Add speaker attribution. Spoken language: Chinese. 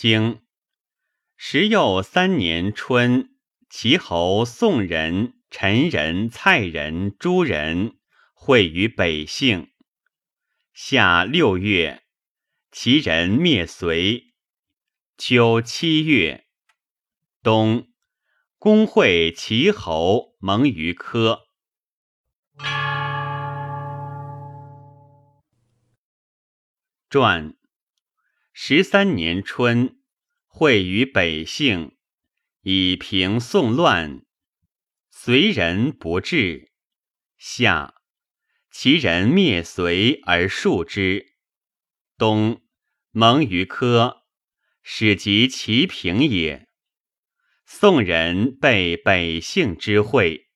Speaker 1: 经时又三年春，齐侯宋人、陈人、蔡人、朱人会于北杏。夏六月，齐人灭隋。秋七月，冬，公会齐侯蒙于科。传十三年春，会于北杏，以平宋乱。隋人不至。夏，其人灭隋而戍之。冬，蒙于科，使及其平也。宋人备北杏之会。